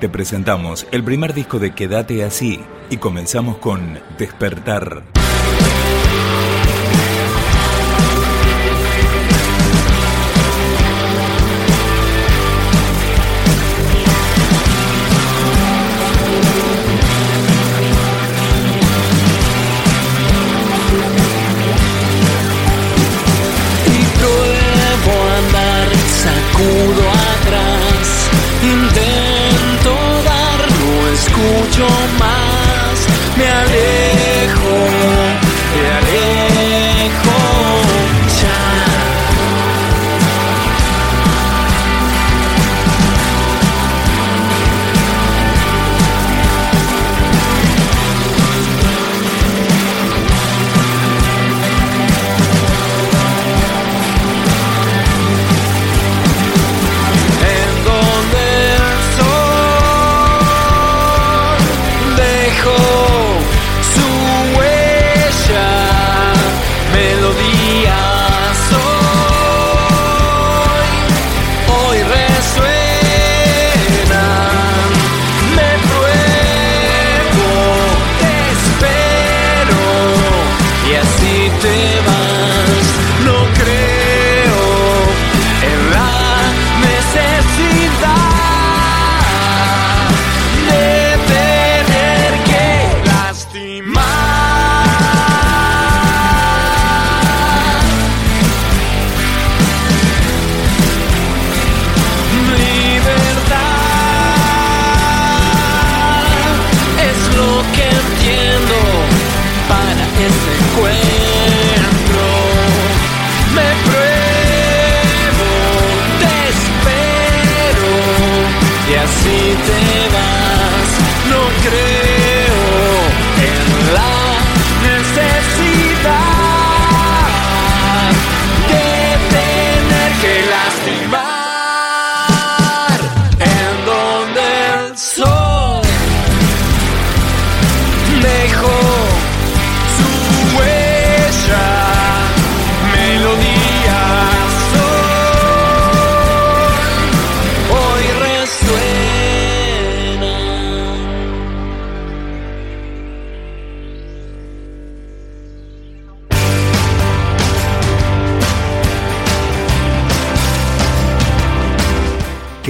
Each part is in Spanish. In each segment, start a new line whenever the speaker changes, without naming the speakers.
Te presentamos el primer disco de Quédate así y comenzamos con Despertar.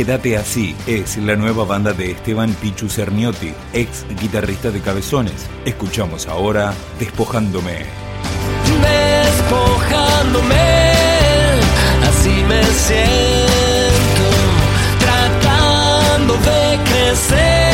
Quédate así es la nueva banda de Esteban Pichu Cerniotti, ex guitarrista de Cabezones. Escuchamos ahora Despojándome.
Despojándome, así me siento, tratando de crecer.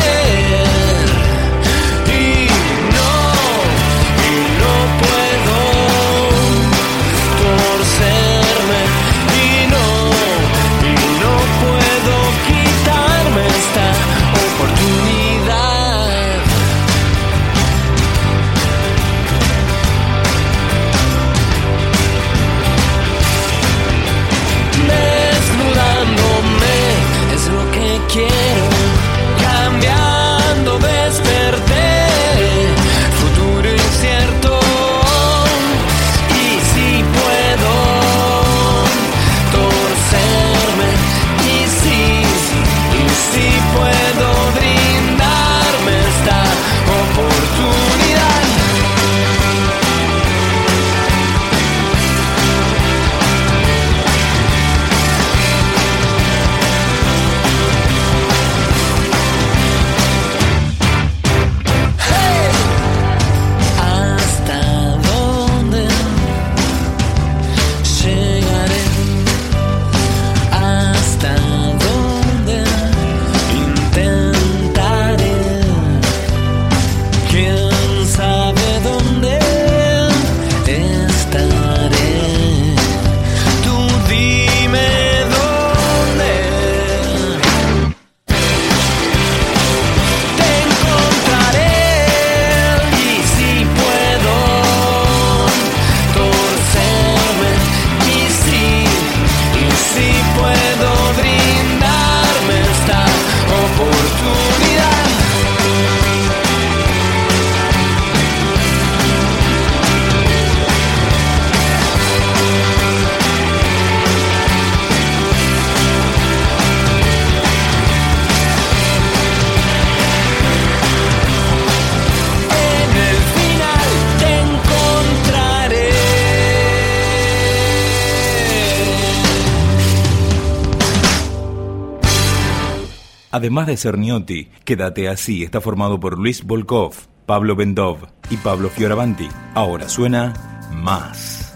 Además de Cerniotti, Quédate así está formado por Luis Volkov, Pablo Bendov y Pablo Fioravanti. Ahora suena más.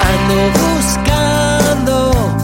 Ando buscando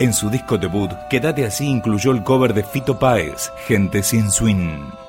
En su
disco debut, Quédate así incluyó el cover de Fito Páez, Gente sin swing.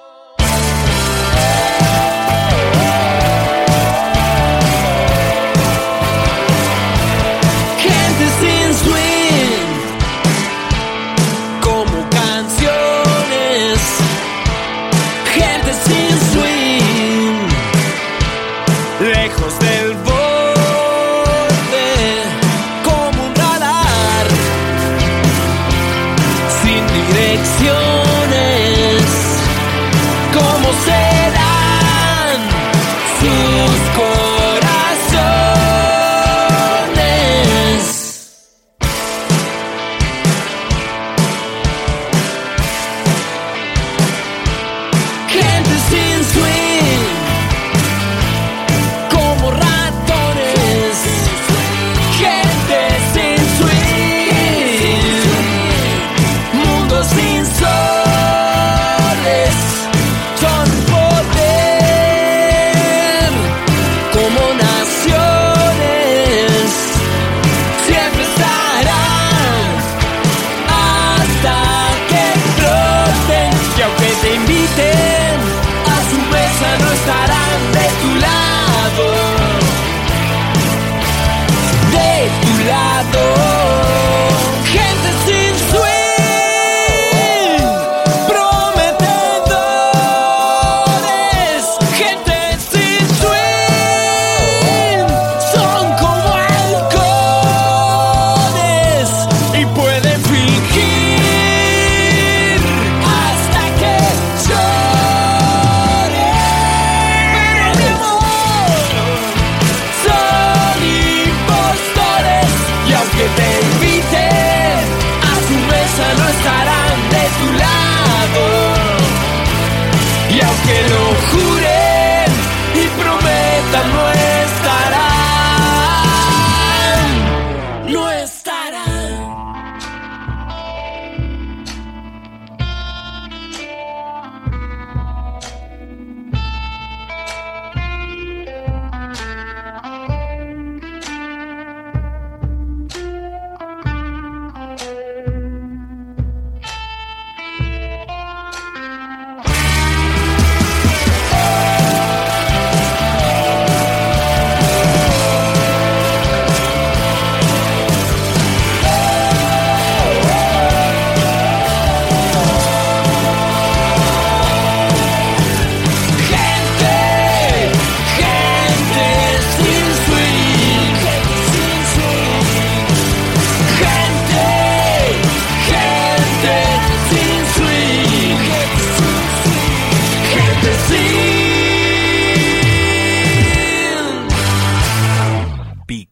tan nueva.